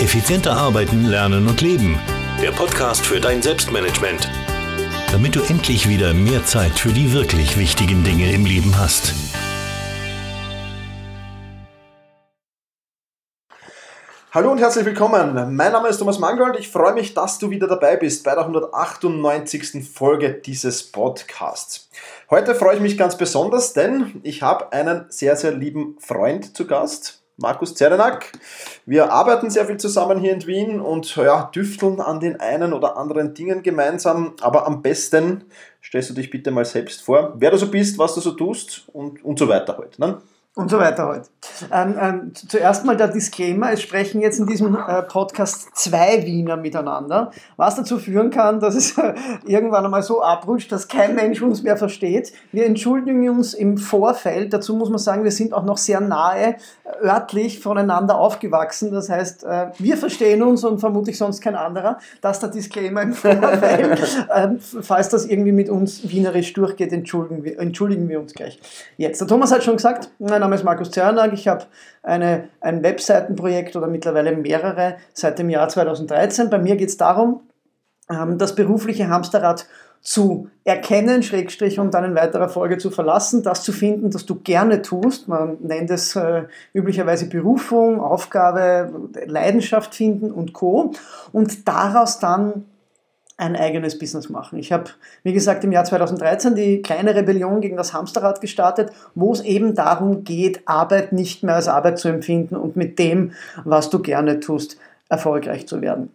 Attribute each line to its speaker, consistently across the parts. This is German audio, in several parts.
Speaker 1: Effizienter arbeiten, lernen und leben. Der Podcast für dein Selbstmanagement. Damit du endlich wieder mehr Zeit für die wirklich wichtigen Dinge im Leben hast.
Speaker 2: Hallo und herzlich willkommen. Mein Name ist Thomas Mangold. Ich freue mich, dass du wieder dabei bist bei der 198. Folge dieses Podcasts. Heute freue ich mich ganz besonders, denn ich habe einen sehr, sehr lieben Freund zu Gast. Markus Zerenak. Wir arbeiten sehr viel zusammen hier in Wien und ja, düfteln an den einen oder anderen Dingen gemeinsam. Aber am besten stellst du dich bitte mal selbst vor, wer du so bist, was du so tust und, und so weiter heute. Ne?
Speaker 3: Und so weiter heute. Ähm, ähm, zuerst mal der Disclaimer, es sprechen jetzt in diesem äh, Podcast zwei Wiener miteinander, was dazu führen kann, dass es äh, irgendwann einmal so abrutscht, dass kein Mensch uns mehr versteht. Wir entschuldigen uns im Vorfeld, dazu muss man sagen, wir sind auch noch sehr nahe äh, örtlich voneinander aufgewachsen, das heißt, äh, wir verstehen uns und vermutlich sonst kein anderer. Das der Disclaimer im Vorfeld. Ähm, falls das irgendwie mit uns wienerisch durchgeht, entschuldigen wir, entschuldigen wir uns gleich. Jetzt, der Thomas hat schon gesagt, mein Name ist Markus Zernak. Ich habe eine, ein Webseitenprojekt oder mittlerweile mehrere seit dem Jahr 2013. Bei mir geht es darum, ähm, das berufliche Hamsterrad zu erkennen, Schrägstrich und dann in weiterer Folge zu verlassen, das zu finden, das du gerne tust. Man nennt es äh, üblicherweise Berufung, Aufgabe, Leidenschaft finden und Co. Und daraus dann ein eigenes Business machen. Ich habe, wie gesagt, im Jahr 2013 die kleine Rebellion gegen das Hamsterrad gestartet, wo es eben darum geht, Arbeit nicht mehr als Arbeit zu empfinden und mit dem, was du gerne tust, erfolgreich zu werden.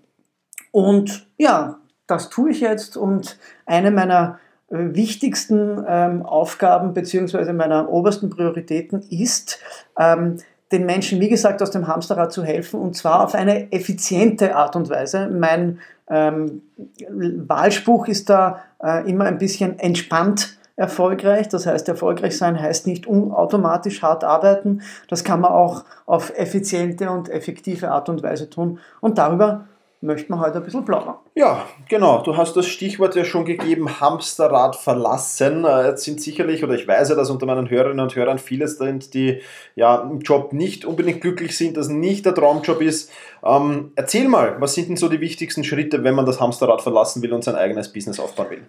Speaker 3: Und ja, das tue ich jetzt und eine meiner äh, wichtigsten ähm, Aufgaben beziehungsweise meiner obersten Prioritäten ist, ähm, den Menschen, wie gesagt, aus dem Hamsterrad zu helfen und zwar auf eine effiziente Art und Weise. Mein ähm, Wahlspruch ist da äh, immer ein bisschen entspannt erfolgreich. Das heißt, erfolgreich sein heißt nicht automatisch hart arbeiten. Das kann man auch auf effiziente und effektive Art und Weise tun. Und darüber möchte man heute ein bisschen plaudern.
Speaker 2: Ja, genau. Du hast das Stichwort ja schon gegeben, Hamsterrad verlassen. Äh, jetzt sind sicherlich, oder ich weiß ja, dass unter meinen Hörerinnen und Hörern viele sind, die ja im Job nicht unbedingt glücklich sind, dass nicht der Traumjob ist. Ähm, erzähl mal, was sind denn so die wichtigsten Schritte, wenn man das Hamsterrad verlassen will und sein eigenes Business aufbauen will?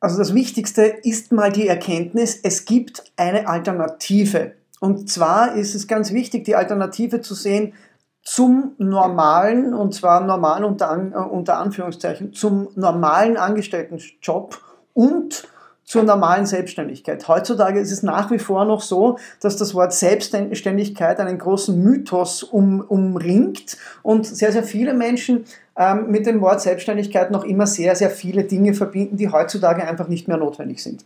Speaker 3: Also das Wichtigste ist mal die Erkenntnis, es gibt eine Alternative. Und zwar ist es ganz wichtig, die Alternative zu sehen, zum normalen, und zwar normal unter, An, äh, unter Anführungszeichen, zum normalen Angestelltenjob und zur normalen Selbstständigkeit. Heutzutage ist es nach wie vor noch so, dass das Wort Selbstständigkeit einen großen Mythos um, umringt und sehr, sehr viele Menschen ähm, mit dem Wort Selbstständigkeit noch immer sehr, sehr viele Dinge verbinden, die heutzutage einfach nicht mehr notwendig sind.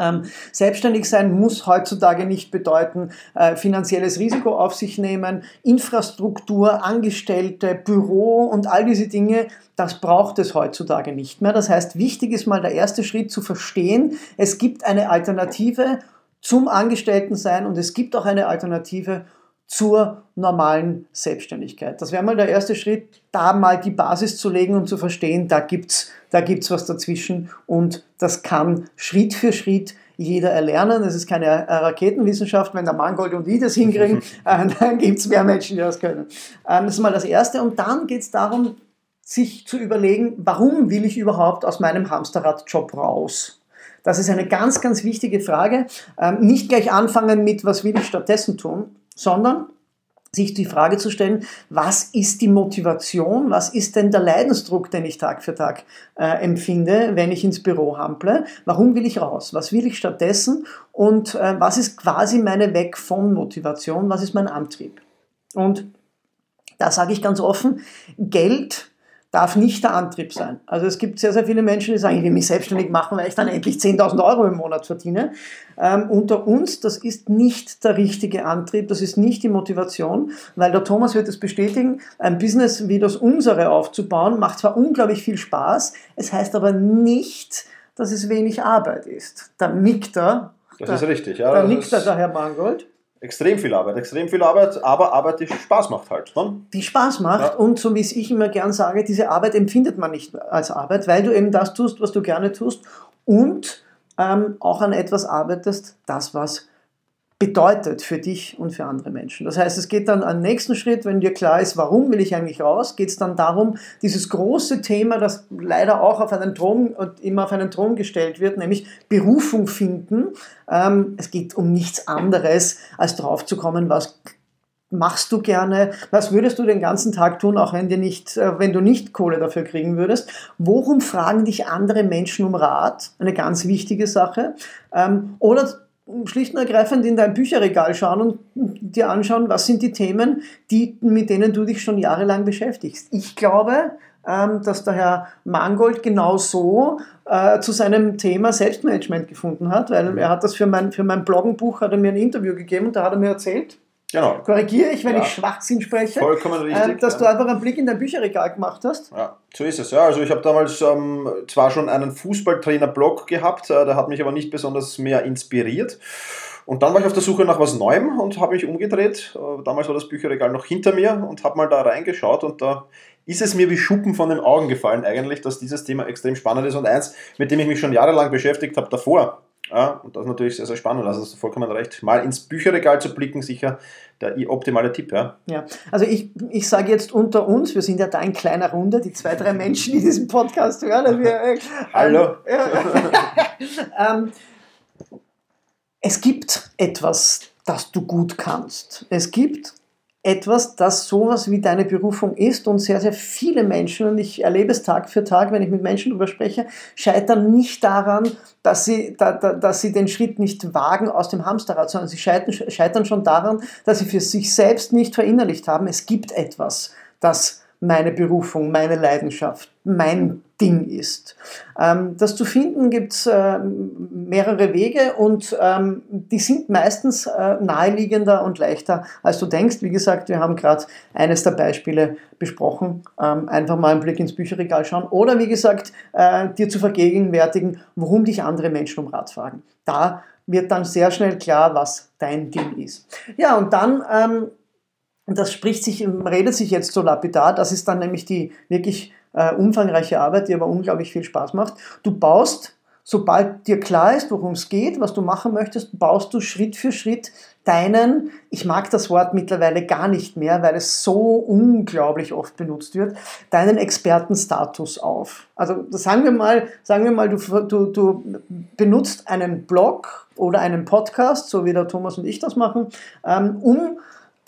Speaker 3: Ähm, selbstständig sein muss heutzutage nicht bedeuten, äh, finanzielles Risiko auf sich nehmen, Infrastruktur, Angestellte, Büro und all diese Dinge. Das braucht es heutzutage nicht mehr. Das heißt, wichtig ist mal der erste Schritt zu verstehen, es gibt eine Alternative zum Angestelltensein und es gibt auch eine Alternative zur normalen Selbstständigkeit. Das wäre mal der erste Schritt, da mal die Basis zu legen und zu verstehen, da gibt's da gibt's was dazwischen und das kann Schritt für Schritt jeder erlernen. Das ist keine Raketenwissenschaft. Wenn der Mangold und ich das hinkriegen, äh, dann gibt's mehr Menschen, die das können. Ähm, das ist mal das Erste. Und dann geht's darum, sich zu überlegen, warum will ich überhaupt aus meinem Hamsterradjob raus? Das ist eine ganz, ganz wichtige Frage. Ähm, nicht gleich anfangen mit, was will ich stattdessen tun, sondern sich die Frage zu stellen, was ist die Motivation, was ist denn der Leidensdruck, den ich Tag für Tag äh, empfinde, wenn ich ins Büro hample, warum will ich raus, was will ich stattdessen? Und äh, was ist quasi meine Weg von Motivation, was ist mein Antrieb. Und da sage ich ganz offen, Geld darf nicht der Antrieb sein. Also es gibt sehr, sehr viele Menschen, die sagen, ich will mich selbstständig machen, weil ich dann endlich 10.000 Euro im Monat verdiene. Ähm, unter uns, das ist nicht der richtige Antrieb, das ist nicht die Motivation, weil der Thomas wird es bestätigen, ein Business wie das unsere aufzubauen, macht zwar unglaublich viel Spaß, es heißt aber nicht, dass es wenig Arbeit ist. Da nickt er.
Speaker 2: Das der, ist richtig, ja.
Speaker 3: Da nickt er, der Herr Mangold.
Speaker 2: Extrem viel Arbeit, extrem viel Arbeit, aber Arbeit, die Spaß macht halt.
Speaker 3: Ne? Die Spaß macht ja. und so wie es ich immer gern sage, diese Arbeit empfindet man nicht als Arbeit, weil du eben das tust, was du gerne tust und ähm, auch an etwas arbeitest, das was bedeutet für dich und für andere Menschen. Das heißt, es geht dann am nächsten Schritt, wenn dir klar ist, warum will ich eigentlich raus, geht es dann darum, dieses große Thema, das leider auch auf einen Thron und immer auf einen Thron gestellt wird, nämlich Berufung finden. Ähm, es geht um nichts anderes, als drauf zu kommen, was machst du gerne? Was würdest du den ganzen Tag tun, auch wenn, dir nicht, äh, wenn du nicht Kohle dafür kriegen würdest? Worum fragen dich andere Menschen um Rat? Eine ganz wichtige Sache. Ähm, oder schlicht und ergreifend in dein Bücherregal schauen und dir anschauen, was sind die Themen, die, mit denen du dich schon jahrelang beschäftigst. Ich glaube, ähm, dass der Herr Mangold genau so äh, zu seinem Thema Selbstmanagement gefunden hat, weil er hat das für mein, für mein Bloggenbuch, hat er mir ein Interview gegeben und da hat er mir erzählt, Genau. Korrigiere ich, wenn ja. ich Schwachsinn spreche. Vollkommen richtig. Äh, dass du einfach einen Blick in dein Bücherregal gemacht hast.
Speaker 2: Ja, so ist es. Ja, also ich habe damals ähm, zwar schon einen Fußballtrainer-Blog gehabt, äh, der hat mich aber nicht besonders mehr inspiriert. Und dann war ich auf der Suche nach was Neuem und habe mich umgedreht. Äh, damals war das Bücherregal noch hinter mir und habe mal da reingeschaut und da ist es mir wie Schuppen von den Augen gefallen eigentlich, dass dieses Thema extrem spannend ist und eins, mit dem ich mich schon jahrelang beschäftigt habe davor. Ja, und das ist natürlich sehr, sehr spannend. Also hast du vollkommen recht. Mal ins Bücherregal zu blicken, sicher der optimale Tipp. Ja,
Speaker 3: ja. also ich, ich sage jetzt unter uns, wir sind ja da in kleiner Runde, die zwei, drei Menschen, die diesen Podcast hören. Wir, äh,
Speaker 2: Hallo.
Speaker 3: ähm, es gibt etwas, das du gut kannst. Es gibt etwas, das sowas wie deine Berufung ist und sehr, sehr viele Menschen, und ich erlebe es Tag für Tag, wenn ich mit Menschen darüber spreche, scheitern nicht daran, dass sie, da, da, dass sie den Schritt nicht wagen aus dem Hamsterrad, sondern sie scheitern, scheitern schon daran, dass sie für sich selbst nicht verinnerlicht haben, es gibt etwas, das meine Berufung, meine Leidenschaft, mein Ding ist. Ähm, das zu finden gibt es äh, mehrere Wege und ähm, die sind meistens äh, naheliegender und leichter, als du denkst. Wie gesagt, wir haben gerade eines der Beispiele besprochen. Ähm, einfach mal einen Blick ins Bücherregal schauen oder wie gesagt, äh, dir zu vergegenwärtigen, warum dich andere Menschen um Rat fragen. Da wird dann sehr schnell klar, was dein Ding ist. Ja, und dann ähm, das spricht sich, redet sich jetzt so lapidar, das ist dann nämlich die wirklich äh, umfangreiche Arbeit, die aber unglaublich viel Spaß macht. Du baust, sobald dir klar ist, worum es geht, was du machen möchtest, baust du Schritt für Schritt deinen, ich mag das Wort mittlerweile gar nicht mehr, weil es so unglaublich oft benutzt wird, deinen Expertenstatus auf. Also sagen wir mal, sagen wir mal, du, du, du benutzt einen Blog oder einen Podcast, so wie der Thomas und ich das machen, ähm, um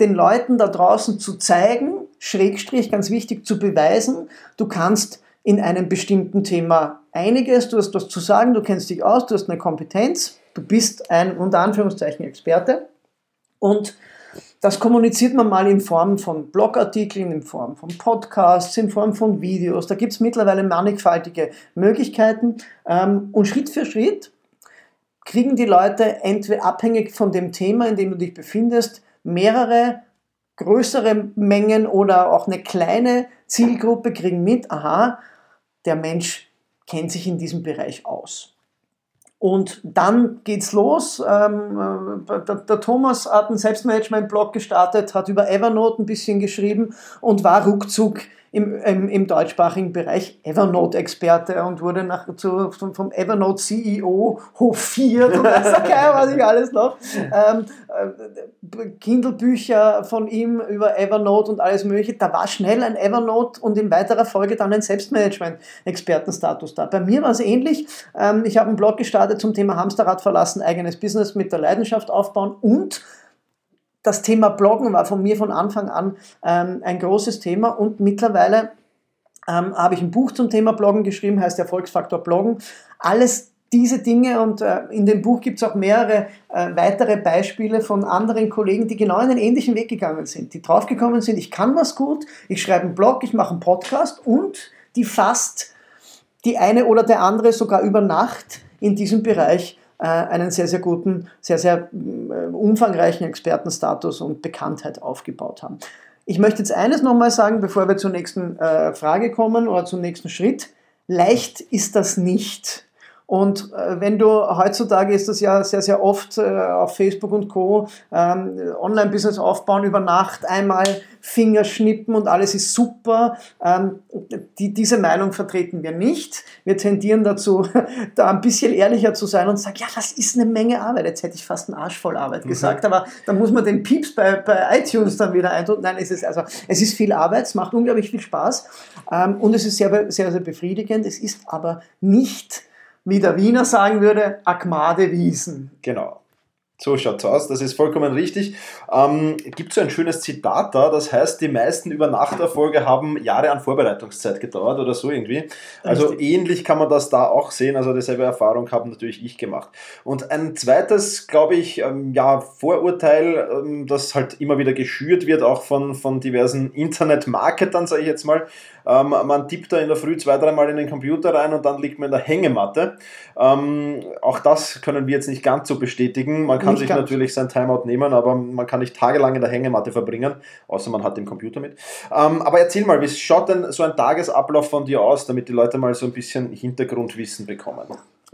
Speaker 3: den Leuten da draußen zu zeigen, Schrägstrich, ganz wichtig, zu beweisen, du kannst in einem bestimmten Thema einiges, du hast was zu sagen, du kennst dich aus, du hast eine Kompetenz, du bist ein unter Anführungszeichen Experte und das kommuniziert man mal in Form von Blogartikeln, in Form von Podcasts, in Form von Videos. Da gibt es mittlerweile mannigfaltige Möglichkeiten. Ähm, und Schritt für Schritt kriegen die Leute entweder abhängig von dem Thema, in dem du dich befindest, mehrere größere Mengen oder auch eine kleine Zielgruppe kriegen mit, aha, der Mensch kennt sich in diesem Bereich aus. Und dann geht's los. Ähm, äh, der, der, Thomas hat einen Selbstmanagement-Blog gestartet, hat über Evernote ein bisschen geschrieben und war ruckzuck im, im, im deutschsprachigen Bereich Evernote-Experte und wurde nach, zu, vom Evernote-CEO hofiert und weiß geil, was ich alles noch. Ähm, äh, Kindle-Bücher von ihm über Evernote und alles mögliche. Da war schnell ein Evernote und in weiterer Folge dann ein Selbstmanagement-Expertenstatus da. Bei mir war es ähnlich. Ähm, ich habe einen Blog gestartet zum Thema Hamsterrad verlassen, eigenes Business mit der Leidenschaft aufbauen und das Thema Bloggen war von mir von Anfang an ähm, ein großes Thema und mittlerweile ähm, habe ich ein Buch zum Thema Bloggen geschrieben, heißt Erfolgsfaktor Bloggen. Alles diese Dinge und äh, in dem Buch gibt es auch mehrere äh, weitere Beispiele von anderen Kollegen, die genau einen ähnlichen Weg gegangen sind, die draufgekommen sind, ich kann was gut, ich schreibe einen Blog, ich mache einen Podcast und die fast die eine oder der andere sogar über Nacht in diesem Bereich einen sehr, sehr guten, sehr, sehr äh, umfangreichen Expertenstatus und Bekanntheit aufgebaut haben. Ich möchte jetzt eines nochmal sagen, bevor wir zur nächsten äh, Frage kommen oder zum nächsten Schritt. Leicht ist das nicht. Und äh, wenn du heutzutage ist das ja sehr, sehr oft äh, auf Facebook und Co. Ähm, Online-Business aufbauen über Nacht, einmal Fingerschnippen und alles ist super. Ähm, die, diese Meinung vertreten wir nicht. Wir tendieren dazu, da ein bisschen ehrlicher zu sein und sagen, ja, das ist eine Menge Arbeit. Jetzt hätte ich fast einen Arsch voll Arbeit mhm. gesagt, aber dann muss man den Pieps bei, bei iTunes dann wieder eindrücken. Nein, es ist also, es ist viel Arbeit, es macht unglaublich viel Spaß ähm, und es ist sehr, sehr, sehr befriedigend. Es ist aber nicht, wie der Wiener sagen würde, Akmade Wiesen.
Speaker 2: Genau. So schaut's aus, das ist vollkommen richtig. Ähm, gibt so ein schönes Zitat da, das heißt, die meisten Übernachterfolge haben Jahre an Vorbereitungszeit gedauert oder so irgendwie. Also richtig. ähnlich kann man das da auch sehen, also dieselbe Erfahrung habe natürlich ich gemacht. Und ein zweites, glaube ich, ähm, ja, Vorurteil, ähm, das halt immer wieder geschürt wird, auch von, von diversen Internet-Marketern, sage ich jetzt mal, ähm, man tippt da in der Früh zwei, dreimal in den Computer rein und dann liegt man in der Hängematte. Ähm, auch das können wir jetzt nicht ganz so bestätigen. Man kann nicht sich ganz. natürlich sein Timeout nehmen, aber man kann nicht tagelang in der Hängematte verbringen, außer man hat den Computer mit. Ähm, aber erzähl mal, wie schaut denn so ein Tagesablauf von dir aus, damit die Leute mal so ein bisschen Hintergrundwissen bekommen?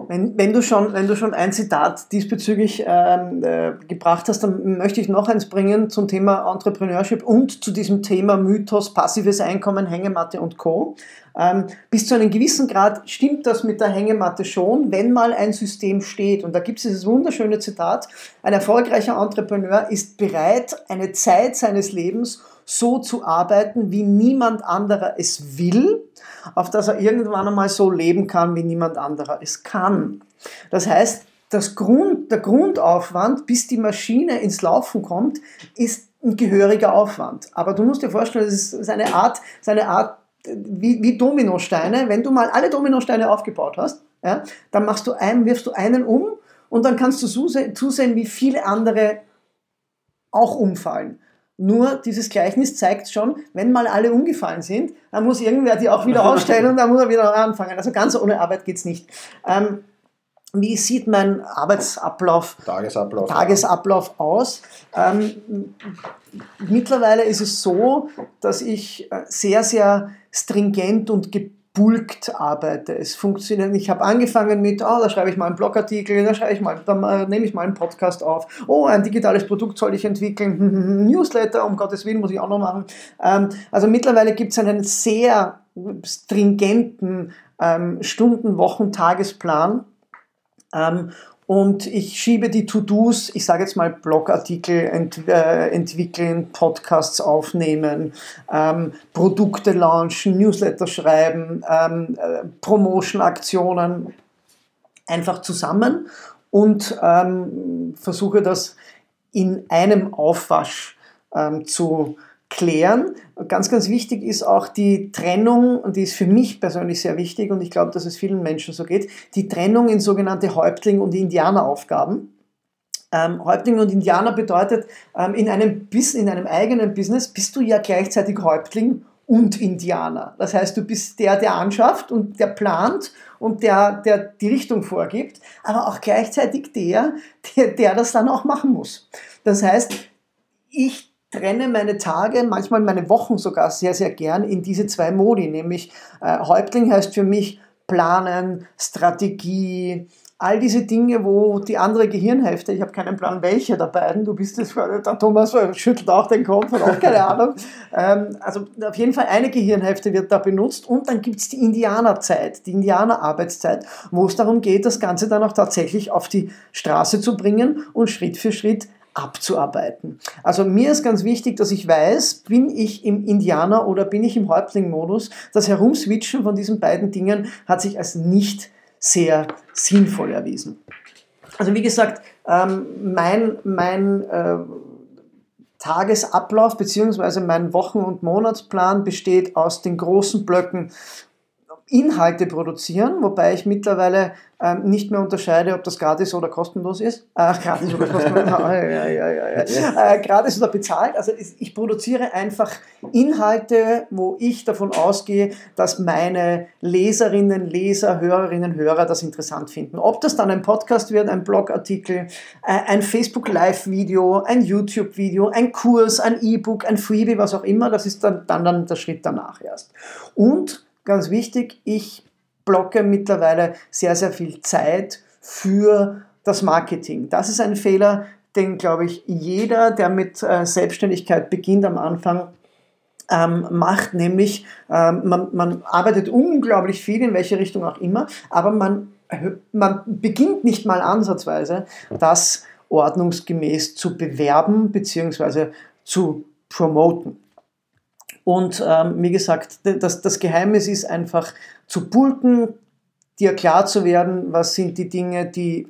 Speaker 3: Wenn, wenn, du schon, wenn du schon ein Zitat diesbezüglich ähm, äh, gebracht hast, dann möchte ich noch eins bringen zum Thema Entrepreneurship und zu diesem Thema Mythos, passives Einkommen, Hängematte und Co. Ähm, bis zu einem gewissen Grad stimmt das mit der Hängematte schon, wenn mal ein System steht. Und da gibt es dieses wunderschöne Zitat, ein erfolgreicher Entrepreneur ist bereit, eine Zeit seines Lebens so zu arbeiten, wie niemand anderer es will, auf dass er irgendwann einmal so leben kann, wie niemand anderer es kann. Das heißt, das Grund, der Grundaufwand, bis die Maschine ins Laufen kommt, ist ein gehöriger Aufwand. Aber du musst dir vorstellen, es ist eine Art, eine Art wie, wie Dominosteine. Wenn du mal alle Dominosteine aufgebaut hast, ja, dann machst du einen, wirfst du einen um und dann kannst du zusehen, wie viele andere auch umfallen. Nur dieses Gleichnis zeigt schon, wenn mal alle umgefallen sind, dann muss irgendwer die auch wieder aufstellen und dann muss er wieder anfangen. Also ganz ohne Arbeit geht es nicht. Ähm, wie sieht mein Arbeitsablauf,
Speaker 2: Tagesablauf,
Speaker 3: Tagesablauf aus? Ähm, mittlerweile ist es so, dass ich äh, sehr, sehr stringent und gebulkt arbeite. Es funktioniert. Ich habe angefangen mit, oh, da schreibe ich mal einen Blogartikel, da schreibe ich mal, äh, nehme ich mal einen Podcast auf. Oh, ein digitales Produkt soll ich entwickeln. Newsletter, um Gottes Willen, muss ich auch noch machen. Ähm, also mittlerweile gibt es einen sehr stringenten ähm, Stunden-, Wochen-, Tagesplan. Und ich schiebe die To-Dos, ich sage jetzt mal Blogartikel ent, äh, entwickeln, Podcasts aufnehmen, ähm, Produkte launchen, Newsletter schreiben, ähm, äh, Promotion-Aktionen einfach zusammen und ähm, versuche das in einem Aufwasch ähm, zu klären. Ganz, ganz wichtig ist auch die Trennung, und die ist für mich persönlich sehr wichtig, und ich glaube, dass es vielen Menschen so geht, die Trennung in sogenannte Häuptling- und Indianeraufgaben. Ähm, Häuptling und Indianer bedeutet, ähm, in, einem, in einem eigenen Business bist du ja gleichzeitig Häuptling und Indianer. Das heißt, du bist der, der anschafft und der plant und der, der die Richtung vorgibt, aber auch gleichzeitig der, der, der das dann auch machen muss. Das heißt, ich trenne meine Tage, manchmal meine Wochen sogar sehr, sehr gern in diese zwei Modi, nämlich äh, Häuptling heißt für mich planen, Strategie, all diese Dinge, wo die andere Gehirnhälfte, ich habe keinen Plan, welche der beiden, du bist es, der Thomas schüttelt auch den Kopf, hat auch keine Ahnung. Ähm, also auf jeden Fall eine Gehirnhälfte wird da benutzt und dann gibt es die Indianerzeit, die Indianerarbeitszeit, wo es darum geht, das Ganze dann auch tatsächlich auf die Straße zu bringen und Schritt für Schritt abzuarbeiten. Also mir ist ganz wichtig, dass ich weiß, bin ich im Indianer oder bin ich im Häuptling-Modus. Das Herumswitchen von diesen beiden Dingen hat sich als nicht sehr sinnvoll erwiesen. Also wie gesagt, ähm, mein, mein äh, Tagesablauf bzw. mein Wochen- und Monatsplan besteht aus den großen Blöcken Inhalte produzieren, wobei ich mittlerweile ähm, nicht mehr unterscheide, ob das gratis oder kostenlos ist. Äh, gratis oder kostenlos. ja, ja, ja. Äh, gratis oder bezahlt. Also ich produziere einfach Inhalte, wo ich davon ausgehe, dass meine Leserinnen, Leser, Hörerinnen, Hörer das interessant finden. Ob das dann ein Podcast wird, ein Blogartikel, äh, ein Facebook Live-Video, ein YouTube-Video, ein Kurs, ein E-Book, ein Freebie, was auch immer, das ist dann, dann, dann der Schritt danach erst. Und ganz wichtig, ich blocke mittlerweile sehr, sehr viel Zeit für das Marketing. Das ist ein Fehler, den, glaube ich, jeder, der mit äh, Selbstständigkeit beginnt am Anfang, ähm, macht, nämlich ähm, man, man arbeitet unglaublich viel, in welche Richtung auch immer, aber man, man beginnt nicht mal ansatzweise, das ordnungsgemäß zu bewerben bzw. zu promoten. Und ähm, wie gesagt, das, das Geheimnis ist einfach zu pulken, dir klar zu werden, was sind die Dinge, die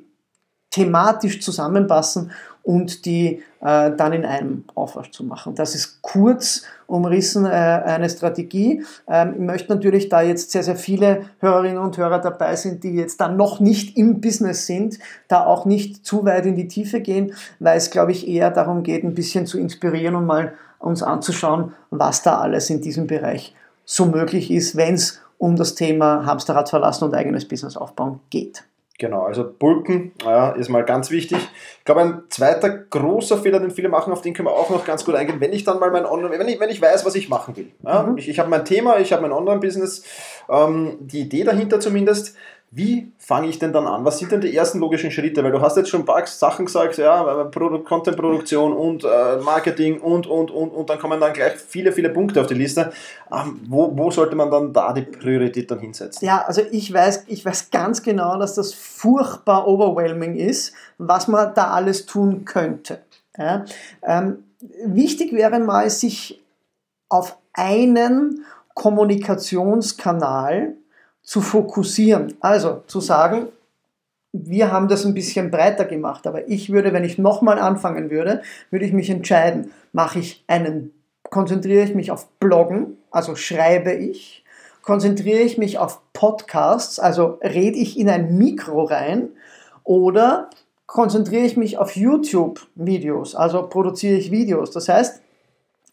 Speaker 3: thematisch zusammenpassen und die äh, dann in einem Aufwasch zu machen. Das ist kurz umrissen äh, eine Strategie. Ähm, ich möchte natürlich, da jetzt sehr, sehr viele Hörerinnen und Hörer dabei sind, die jetzt dann noch nicht im Business sind, da auch nicht zu weit in die Tiefe gehen, weil es, glaube ich, eher darum geht, ein bisschen zu inspirieren und mal uns anzuschauen, was da alles in diesem Bereich so möglich ist, wenn es um das Thema Hamsterrad verlassen und eigenes Business aufbauen geht.
Speaker 2: Genau, also Bulken ja, ist mal ganz wichtig. Ich glaube, ein zweiter großer Fehler, den viele machen, auf den können wir auch noch ganz gut eingehen, wenn ich dann mal mein Online, wenn ich, wenn ich weiß, was ich machen will. Ja, mhm. Ich, ich habe mein Thema, ich habe mein Online-Business, ähm, die Idee dahinter zumindest, wie fange ich denn dann an? Was sind denn die ersten logischen Schritte? Weil du hast jetzt schon ein paar Sachen gesagt, ja, Content-Produktion und äh, Marketing und, und, und, und dann kommen dann gleich viele, viele Punkte auf die Liste. Ähm, wo, wo sollte man dann da die Priorität dann hinsetzen?
Speaker 3: Ja, also ich weiß, ich weiß ganz genau, dass das furchtbar overwhelming ist, was man da alles tun könnte. Ja? Ähm, wichtig wäre mal, sich auf einen Kommunikationskanal zu fokussieren. Also zu sagen, wir haben das ein bisschen breiter gemacht, aber ich würde, wenn ich nochmal anfangen würde, würde ich mich entscheiden, mache ich einen, konzentriere ich mich auf Bloggen, also schreibe ich, konzentriere ich mich auf Podcasts, also rede ich in ein Mikro rein oder konzentriere ich mich auf YouTube-Videos, also produziere ich Videos. Das heißt,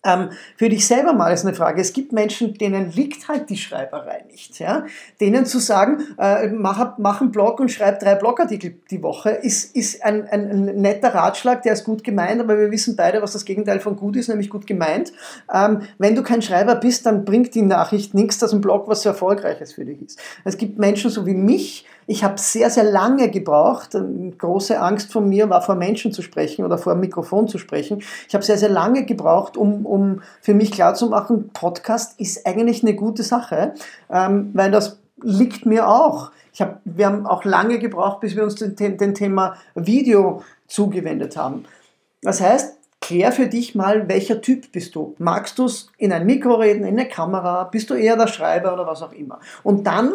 Speaker 3: ähm, für dich selber mal ist eine Frage. Es gibt Menschen, denen liegt halt die Schreiberei nicht. Ja? Denen zu sagen, äh, mach, mach einen Blog und schreib drei Blogartikel die Woche, ist, ist ein, ein, ein, netter Ratschlag, der ist gut gemeint, aber wir wissen beide, was das Gegenteil von gut ist, nämlich gut gemeint. Ähm, wenn du kein Schreiber bist, dann bringt die Nachricht nichts, dass ein Blog was so Erfolgreiches für dich ist. Es gibt Menschen so wie mich, ich habe sehr, sehr lange gebraucht. Eine große Angst von mir war, vor Menschen zu sprechen oder vor einem Mikrofon zu sprechen. Ich habe sehr, sehr lange gebraucht, um, um für mich klarzumachen, Podcast ist eigentlich eine gute Sache, ähm, weil das liegt mir auch. Ich hab, wir haben auch lange gebraucht, bis wir uns dem, dem Thema Video zugewendet haben. Das heißt, klär für dich mal, welcher Typ bist du. Magst du es in ein Mikro reden, in eine Kamera? Bist du eher der Schreiber oder was auch immer? Und dann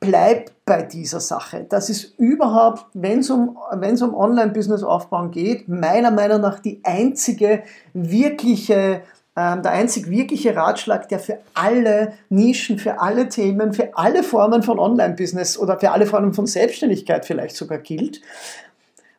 Speaker 3: bleib bei dieser Sache. Das ist überhaupt, wenn es um, um Online-Business aufbauen geht, meiner Meinung nach die einzige wirkliche, ähm, der einzig wirkliche Ratschlag, der für alle Nischen, für alle Themen, für alle Formen von Online-Business oder für alle Formen von Selbstständigkeit vielleicht sogar gilt.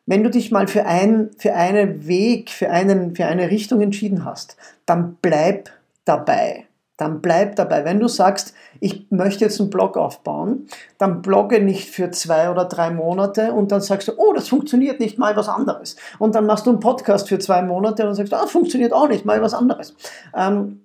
Speaker 3: Wenn du dich mal für, ein, für einen Weg, für, einen, für eine Richtung entschieden hast, dann bleib dabei dann bleib dabei. Wenn du sagst, ich möchte jetzt einen Blog aufbauen, dann blogge nicht für zwei oder drei Monate und dann sagst du, oh, das funktioniert nicht, mal was anderes. Und dann machst du einen Podcast für zwei Monate und sagst, ah, funktioniert auch nicht, mal was anderes. Ähm,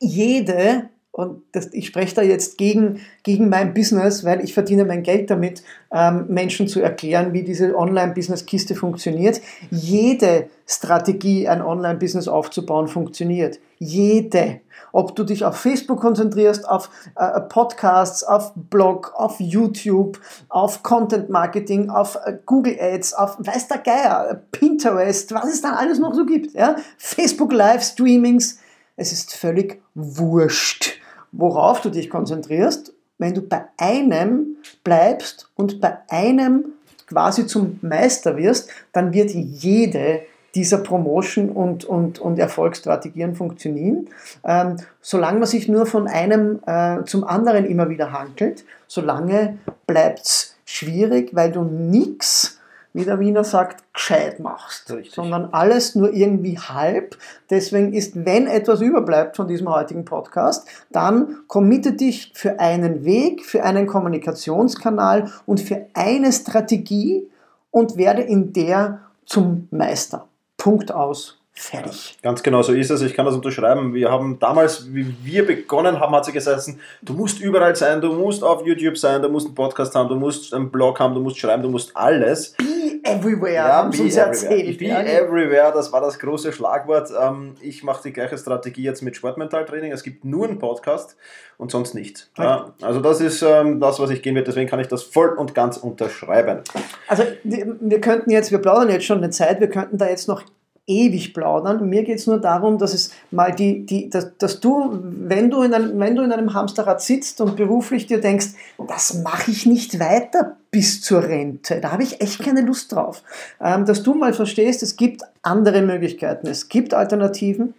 Speaker 3: jede und das, ich spreche da jetzt gegen, gegen mein Business, weil ich verdiene mein Geld damit, ähm, Menschen zu erklären, wie diese Online-Business-Kiste funktioniert. Jede Strategie, ein Online-Business aufzubauen, funktioniert. Jede. Ob du dich auf Facebook konzentrierst, auf äh, Podcasts, auf Blog, auf YouTube, auf Content Marketing, auf äh, Google Ads, auf weiß der Geier, Pinterest, was es dann alles noch so gibt. Ja? Facebook Live Streamings. Es ist völlig wurscht worauf du dich konzentrierst, wenn du bei einem bleibst und bei einem quasi zum Meister wirst, dann wird jede dieser Promotion und, und, und Erfolgsstrategien funktionieren. Ähm, solange man sich nur von einem äh, zum anderen immer wieder handelt, solange bleibt es schwierig, weil du nichts wie der Wiener sagt, gescheit machst, Richtig. sondern alles nur irgendwie halb. Deswegen ist, wenn etwas überbleibt von diesem heutigen Podcast, dann committe dich für einen Weg, für einen Kommunikationskanal und für eine Strategie und werde in der zum Meister. Punkt aus. Fertig.
Speaker 2: Ganz genau so ist es. Ich kann das unterschreiben. Wir haben damals, wie wir begonnen haben, hat sie gesagt, du musst überall sein, du musst auf YouTube sein, du musst einen Podcast haben, du musst einen Blog haben, du musst schreiben, du musst alles.
Speaker 3: Be everywhere,
Speaker 2: Ja,
Speaker 3: haben
Speaker 2: be
Speaker 3: sie uns
Speaker 2: everywhere.
Speaker 3: erzählt.
Speaker 2: Be
Speaker 3: ja.
Speaker 2: everywhere, das war das große Schlagwort. Ähm, Ich mache die gleiche Strategie jetzt mit Sportmentaltraining. Es gibt nur einen Podcast und sonst nicht. Ja, also das ist ähm, das, was ich gehen werde. Deswegen kann ich das voll und ganz unterschreiben.
Speaker 3: Also wir wir könnten jetzt, wir plaudern jetzt schon eine Zeit, wir könnten da jetzt noch ewig plaudern. Mir geht es nur darum, dass es mal die, die, dass, dass du, wenn du, in einem, wenn du in einem Hamsterrad sitzt und beruflich dir denkst, das mache ich nicht weiter bis zur Rente, da habe ich echt keine Lust drauf, ähm, dass du mal verstehst, es gibt andere Möglichkeiten, es gibt Alternativen.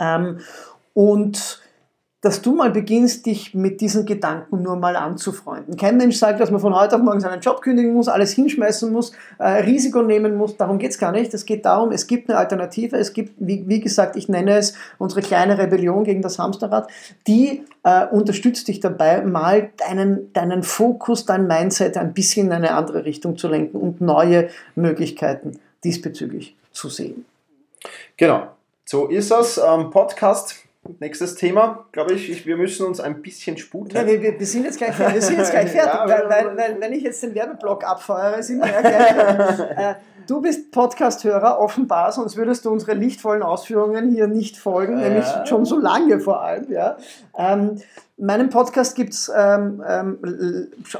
Speaker 3: Ähm, und dass du mal beginnst, dich mit diesen Gedanken nur mal anzufreunden. Kein Mensch sagt, dass man von heute auf morgen seinen Job kündigen muss, alles hinschmeißen muss, äh, Risiko nehmen muss. Darum geht es gar nicht. Es geht darum, es gibt eine Alternative. Es gibt, wie, wie gesagt, ich nenne es unsere kleine Rebellion gegen das Hamsterrad. Die äh, unterstützt dich dabei, mal deinen, deinen Fokus, dein Mindset ein bisschen in eine andere Richtung zu lenken und neue Möglichkeiten diesbezüglich zu sehen.
Speaker 2: Genau, so ist es. Ähm, Podcast, nächstes Thema, glaube ich, ich. Wir müssen uns ein bisschen sputen.
Speaker 3: Ja, wir, wir, sind jetzt gleich, wir sind jetzt gleich fertig,
Speaker 2: Ja,
Speaker 3: weil, weil, weil wenn ich jetzt den Werbeblock abfeuere, sind wir ja gleich fertig. äh, Du bist Podcast-Hörer, offenbar, sonst würdest du unsere lichtvollen Ausführungen hier nicht folgen, nämlich schon so lange vor allem. Ja. Ähm, meinen Podcast gibt es ähm, ähm,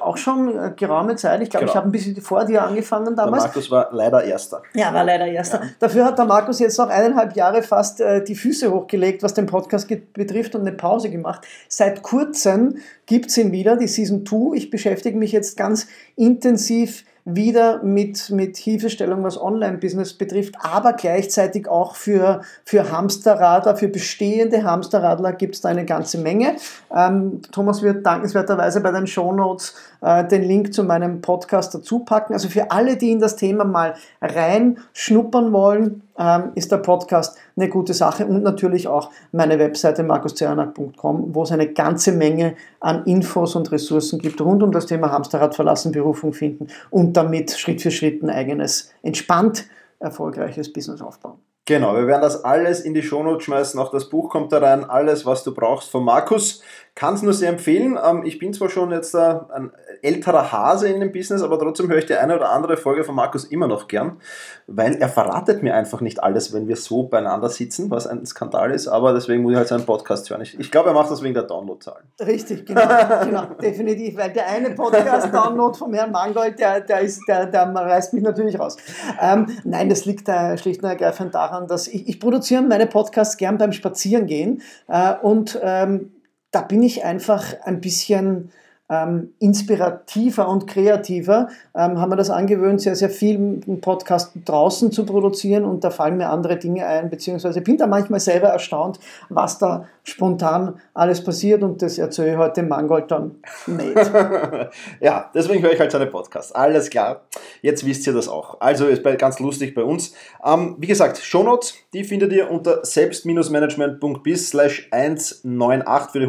Speaker 3: auch schon äh, geraume Zeit. Ich glaube,
Speaker 2: Genau.
Speaker 3: ich habe ein bisschen vor dir angefangen
Speaker 2: Der
Speaker 3: damals.
Speaker 2: Markus war leider Erster.
Speaker 3: Ja, war leider erster. Dafür hat der Markus jetzt noch eineinhalb Jahre fast äh, die Füße hochgelegt, was den Podcast betrifft und eine Pause gemacht. Seit kurzem gibt es ihn wieder, die Season 2. Ich beschäftige mich jetzt ganz intensiv wieder mit, mit Hilfestellung, was Online-Business betrifft, aber gleichzeitig auch für, für Hamsterradler, für bestehende Hamsterradler gibt es da eine ganze Menge. Ähm, Thomas wird dankenswerterweise bei den Shownotes äh, den Link zu meinem Podcast dazu packen. Also für alle, die in das Thema mal reinschnuppern wollen, ähm, ist der Podcast eine gute Sache und natürlich auch meine Webseite markuszernak.com, wo es eine ganze Menge an Infos und Ressourcen gibt rund um das Thema Hamsterrad verlassen, Berufung finden und damit Schritt für Schritt ein eigenes, entspannt erfolgreiches Business aufbauen.
Speaker 2: Genau, wir werden das alles in die Shownotes schmeißen. Auch das Buch kommt da rein. Alles, was du brauchst von Markus. Kann es nur sehr empfehlen. Ähm, ich bin zwar schon jetzt äh, ein älterer Hase in dem Business, aber trotzdem höre ich die eine oder andere Folge von Markus immer noch gern, weil er verratet mir einfach nicht alles, wenn wir so beieinander sitzen, was ein Skandal ist. Aber deswegen muss ich halt seinen Podcast hören. Ich, ich glaube, er macht das wegen der Downloadzahlen.
Speaker 3: Richtig, genau, genau, definitiv, weil der eine Podcast-Download vom Herrn Mangold, der, der, ist, der, der reißt mich natürlich raus. Ähm, nein, das liegt da schlicht und ergreifend daran, dass ich, ich produziere meine Podcasts gern beim Spazierengehen äh, und ähm, da bin ich einfach ein bisschen ähm, inspirativer und kreativer, ähm, haben wir das angewöhnt, sehr, sehr viel Podcast draußen zu produzieren und da fallen mir andere Dinge ein, beziehungsweise bin da manchmal selber erstaunt, was da spontan alles passiert und das erzähle ich heute Mangold dann nicht.
Speaker 2: ja, deswegen höre ich halt seine Podcasts. Alles klar. Jetzt wisst ihr das auch. Also ist ganz lustig bei uns. Ähm, wie gesagt, Shownotes, die findet ihr unter selbst-management.bis slash 198 für die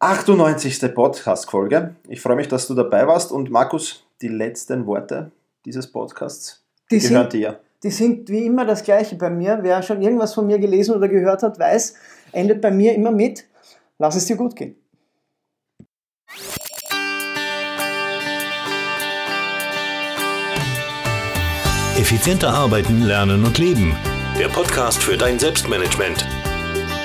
Speaker 2: 198. Podcast-Folge. Ich freue mich, dass du dabei warst und Markus, die letzten Worte dieses Podcasts
Speaker 3: Die
Speaker 2: gehören
Speaker 3: sind,
Speaker 2: dir.
Speaker 3: die sind wie immer das Gleiche bei mir. Wer schon irgendwas von mir gelesen oder gehört hat, weiß, endet bei mir immer mit, lass es dir gut gehen.
Speaker 1: Effizienter arbeiten, lernen und leben. Der Podcast für dein Selbstmanagement.